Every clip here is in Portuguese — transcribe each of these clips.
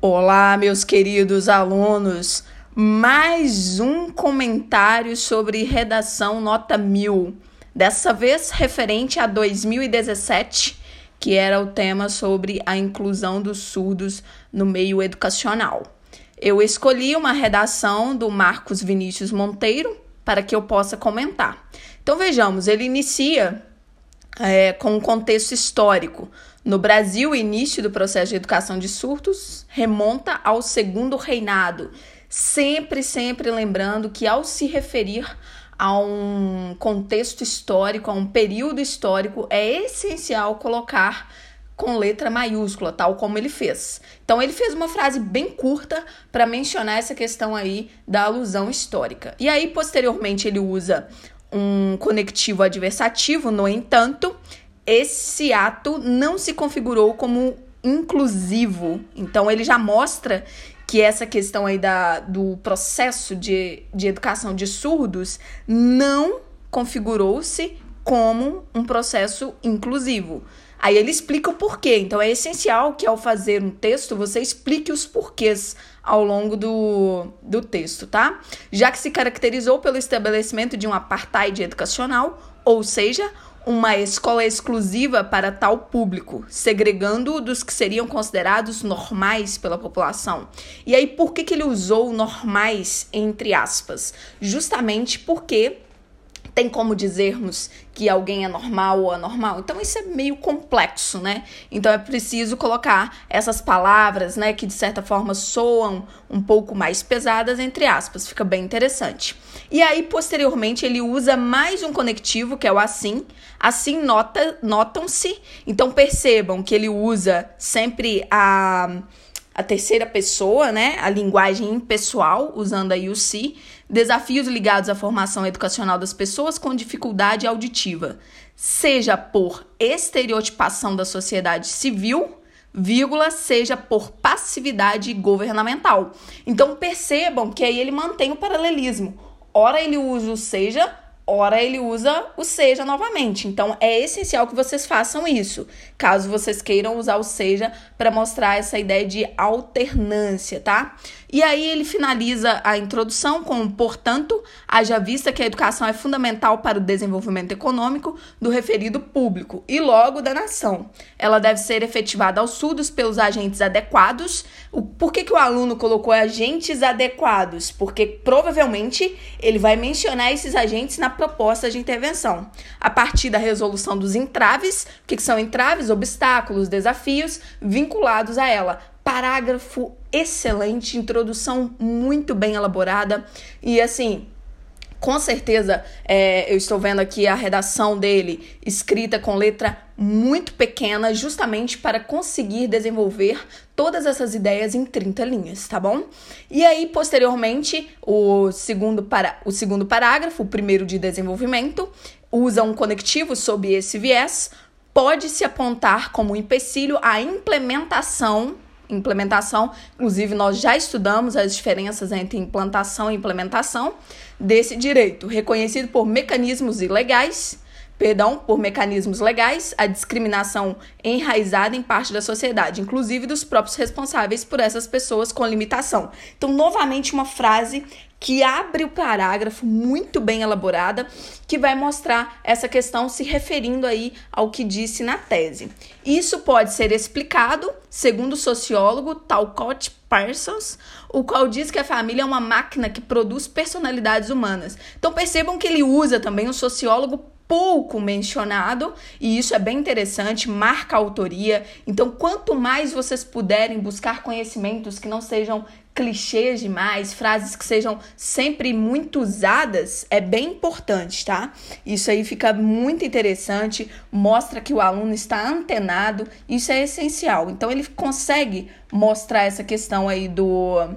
Olá, meus queridos alunos. Mais um comentário sobre redação nota 1000. Dessa vez referente a 2017, que era o tema sobre a inclusão dos surdos no meio educacional. Eu escolhi uma redação do Marcos Vinícius Monteiro para que eu possa comentar. Então vejamos, ele inicia é, com um contexto histórico. No Brasil, o início do processo de educação de surdos remonta ao segundo reinado, sempre, sempre lembrando que ao se referir a um contexto histórico, a um período histórico, é essencial colocar com letra maiúscula, tal como ele fez. Então ele fez uma frase bem curta para mencionar essa questão aí da alusão histórica. E aí posteriormente ele usa um conectivo adversativo, no entanto, esse ato não se configurou como inclusivo. Então, ele já mostra que essa questão aí da, do processo de, de educação de surdos não configurou-se como um processo inclusivo. Aí ele explica o porquê. Então é essencial que ao fazer um texto você explique os porquês ao longo do, do texto, tá? Já que se caracterizou pelo estabelecimento de um apartheid educacional, ou seja, uma escola exclusiva para tal público, segregando-o dos que seriam considerados normais pela população. E aí, por que, que ele usou normais entre aspas? Justamente porque tem como dizermos que alguém é normal ou anormal? Então isso é meio complexo, né? Então é preciso colocar essas palavras, né, que de certa forma soam um pouco mais pesadas entre aspas, fica bem interessante. E aí posteriormente ele usa mais um conectivo que é o assim. Assim nota notam-se. Então percebam que ele usa sempre a a terceira pessoa, né? A linguagem impessoal, usando aí o si, desafios ligados à formação educacional das pessoas com dificuldade auditiva, seja por estereotipação da sociedade civil, vírgula, seja por passividade governamental. Então percebam que aí ele mantém o paralelismo. Ora ele usa o seja, ora ele usa o seja novamente. Então é essencial que vocês façam isso, caso vocês queiram usar o seja para mostrar essa ideia de alternância, tá? E aí ele finaliza a introdução com, portanto, haja vista que a educação é fundamental para o desenvolvimento econômico do referido público e logo da nação. Ela deve ser efetivada aos surdos pelos agentes adequados. O, por que, que o aluno colocou agentes adequados? Porque provavelmente ele vai mencionar esses agentes na proposta de intervenção. A partir da resolução dos entraves, o que, que são entraves? Obstáculos, desafios vinculados a ela parágrafo excelente, introdução muito bem elaborada e assim. Com certeza, é, eu estou vendo aqui a redação dele escrita com letra muito pequena, justamente para conseguir desenvolver todas essas ideias em 30 linhas, tá bom? E aí, posteriormente, o segundo, para, o segundo parágrafo, o primeiro de desenvolvimento, usa um conectivo sob esse viés, pode se apontar como empecilho a implementação implementação. Inclusive, nós já estudamos as diferenças entre implantação e implementação desse direito, reconhecido por mecanismos ilegais, perdão, por mecanismos legais, a discriminação enraizada em parte da sociedade, inclusive dos próprios responsáveis por essas pessoas com limitação. Então, novamente, uma frase que abre o parágrafo muito bem elaborada, que vai mostrar essa questão se referindo aí ao que disse na tese. Isso pode ser explicado, segundo o sociólogo Talcott Parsons, o qual diz que a família é uma máquina que produz personalidades humanas. Então percebam que ele usa também um sociólogo pouco mencionado, e isso é bem interessante, marca a autoria. Então, quanto mais vocês puderem buscar conhecimentos que não sejam clichês demais, frases que sejam sempre muito usadas, é bem importante, tá? Isso aí fica muito interessante, mostra que o aluno está antenado, isso é essencial. Então, ele consegue mostrar essa questão aí do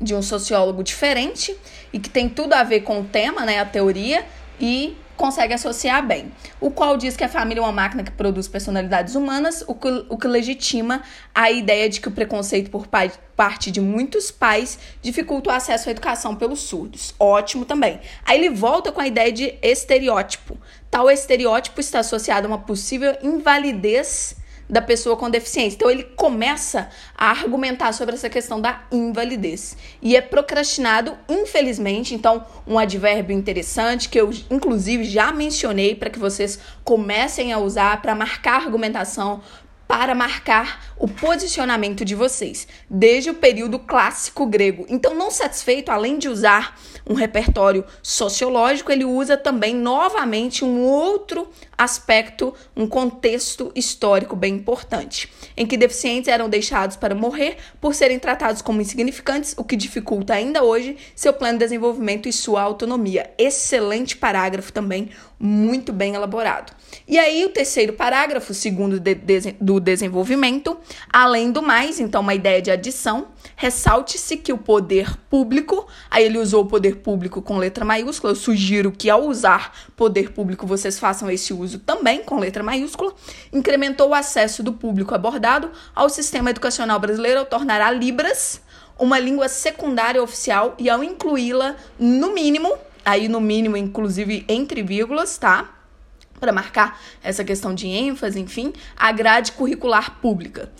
de um sociólogo diferente e que tem tudo a ver com o tema, né, a teoria, e consegue associar bem, o qual diz que a família é uma máquina que produz personalidades humanas, o que, o que legitima a ideia de que o preconceito por pai, parte de muitos pais dificulta o acesso à educação pelos surdos. Ótimo também. Aí ele volta com a ideia de estereótipo. Tal estereótipo está associado a uma possível invalidez da pessoa com deficiência. Então ele começa a argumentar sobre essa questão da invalidez. E é procrastinado, infelizmente, então um advérbio interessante que eu inclusive já mencionei para que vocês comecem a usar para marcar argumentação, para marcar o posicionamento de vocês, desde o período clássico grego. Então, não satisfeito, além de usar um repertório sociológico, ele usa também novamente um outro aspecto, um contexto histórico bem importante, em que deficientes eram deixados para morrer por serem tratados como insignificantes, o que dificulta ainda hoje seu plano de desenvolvimento e sua autonomia. Excelente parágrafo também, muito bem elaborado. E aí, o terceiro parágrafo, segundo de, de, do desenvolvimento, além do mais, então, uma ideia de adição, ressalte-se que o poder público, aí ele usou o poder público com letra maiúscula, eu sugiro que ao usar poder público vocês façam esse uso também com letra maiúscula, incrementou o acesso do público abordado ao sistema educacional brasileiro ao tornar a Libras uma língua secundária oficial e ao incluí-la no mínimo, aí no mínimo inclusive entre vírgulas, tá? Para marcar essa questão de ênfase, enfim, a grade curricular pública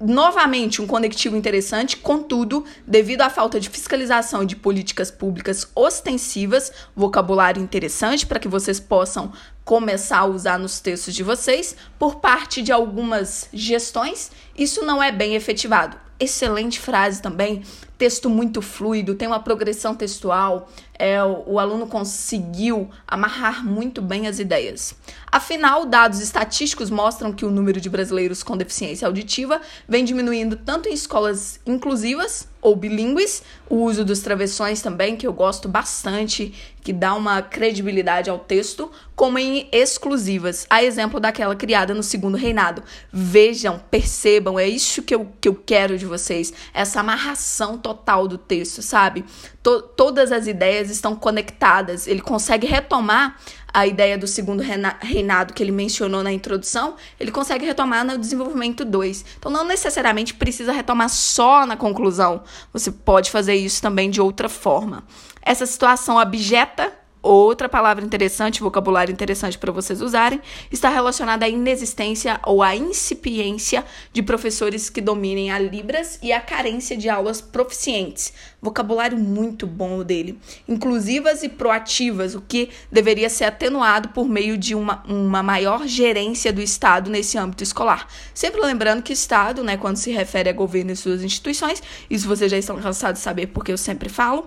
novamente um conectivo interessante, contudo, devido à falta de fiscalização de políticas públicas ostensivas, vocabulário interessante para que vocês possam começar a usar nos textos de vocês, por parte de algumas gestões, isso não é bem efetivado. Excelente frase também, texto muito fluido, tem uma progressão textual, é, o, o, aluno conseguiu amarrar muito bem as ideias. Afinal, dados estatísticos mostram que o número de brasileiros com deficiência auditiva vem diminuindo tanto em escolas inclusivas ou bilíngues, o uso dos travessões também, que eu gosto bastante, que dá uma credibilidade ao texto, como em exclusivas, a exemplo daquela criada no segundo reinado. Vejam, percebam, é isso que eu, que eu quero de vocês, essa amarração total do texto, sabe? To todas as ideias estão conectadas, ele consegue retomar a ideia do segundo reinado que ele mencionou na introdução, ele consegue retomar no desenvolvimento 2. Então, não necessariamente precisa retomar só na conclusão, você pode fazer isso também de outra forma. Essa situação abjeta Outra palavra interessante, vocabulário interessante para vocês usarem, está relacionada à inexistência ou à incipiência de professores que dominem a Libras e à carência de aulas proficientes. Vocabulário muito bom dele. Inclusivas e proativas, o que deveria ser atenuado por meio de uma, uma maior gerência do Estado nesse âmbito escolar. Sempre lembrando que Estado, né, quando se refere a governo e suas instituições, isso vocês já estão cansados de saber porque eu sempre falo,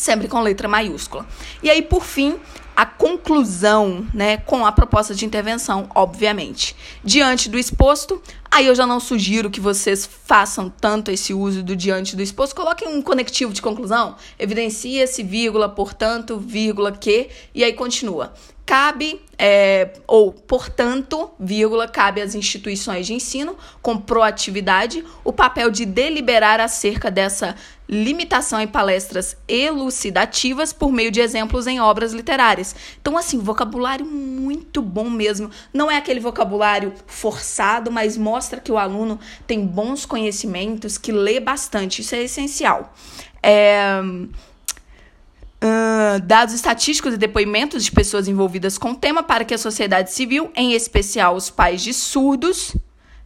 sempre com letra maiúscula. E aí, por fim, a conclusão, né, com a proposta de intervenção, obviamente. Diante do exposto, aí eu já não sugiro que vocês façam tanto esse uso do diante do exposto, coloquem um conectivo de conclusão, evidencia-se, vírgula, portanto, vírgula, que, e aí continua cabe, é, ou, portanto, vírgula, cabe às instituições de ensino, com proatividade, o papel de deliberar acerca dessa limitação em palestras elucidativas por meio de exemplos em obras literárias. Então, assim, vocabulário muito bom mesmo. Não é aquele vocabulário forçado, mas mostra que o aluno tem bons conhecimentos, que lê bastante. Isso é essencial. É Uh, dados estatísticos e depoimentos de pessoas envolvidas com o tema para que a sociedade civil, em especial os pais de surdos,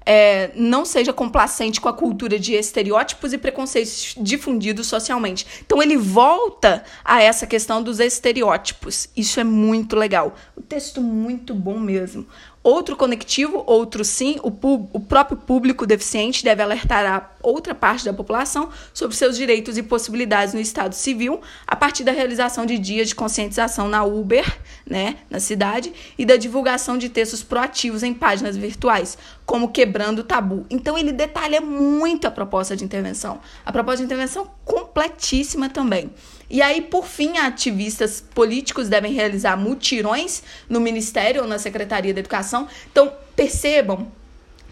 é, não seja complacente com a cultura de estereótipos e preconceitos difundidos socialmente. Então ele volta a essa questão dos estereótipos. Isso é muito legal. O texto muito bom mesmo. Outro conectivo, outro sim, o, o próprio público deficiente deve alertar a outra parte da população sobre seus direitos e possibilidades no Estado civil a partir da realização de dias de conscientização na Uber, né, na cidade, e da divulgação de textos proativos em páginas virtuais, como Quebrando o Tabu. Então ele detalha muito a proposta de intervenção. A proposta de intervenção completíssima também. E aí, por fim, ativistas políticos devem realizar mutirões no Ministério ou na Secretaria da Educação. Então, percebam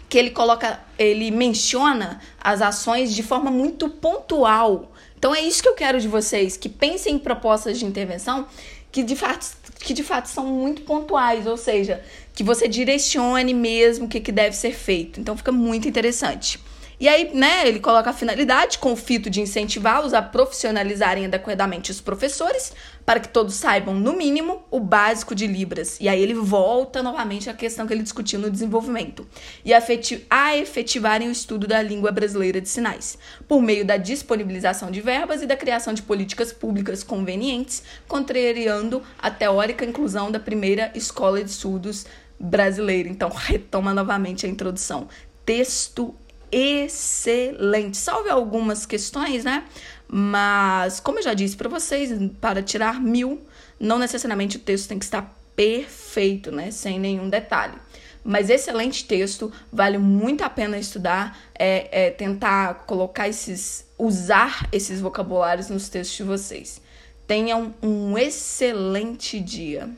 que ele coloca, ele menciona as ações de forma muito pontual. Então é isso que eu quero de vocês, que pensem em propostas de intervenção que de fato, que de fato são muito pontuais, ou seja, que você direcione mesmo o que, que deve ser feito. Então fica muito interessante. E aí, né, ele coloca a finalidade com o fito de incentivá-los a profissionalizarem adequadamente os professores, para que todos saibam, no mínimo, o básico de Libras. E aí ele volta novamente à questão que ele discutiu no desenvolvimento. E a efetivarem o estudo da língua brasileira de sinais, por meio da disponibilização de verbas e da criação de políticas públicas convenientes, contrariando a teórica inclusão da primeira escola de surdos brasileira. Então, retoma novamente a introdução. Texto excelente. Salve algumas questões, né? Mas, como eu já disse para vocês, para tirar mil, não necessariamente o texto tem que estar perfeito, né? Sem nenhum detalhe. Mas excelente texto, vale muito a pena estudar, é, é tentar colocar esses, usar esses vocabulários nos textos de vocês. Tenham um excelente dia.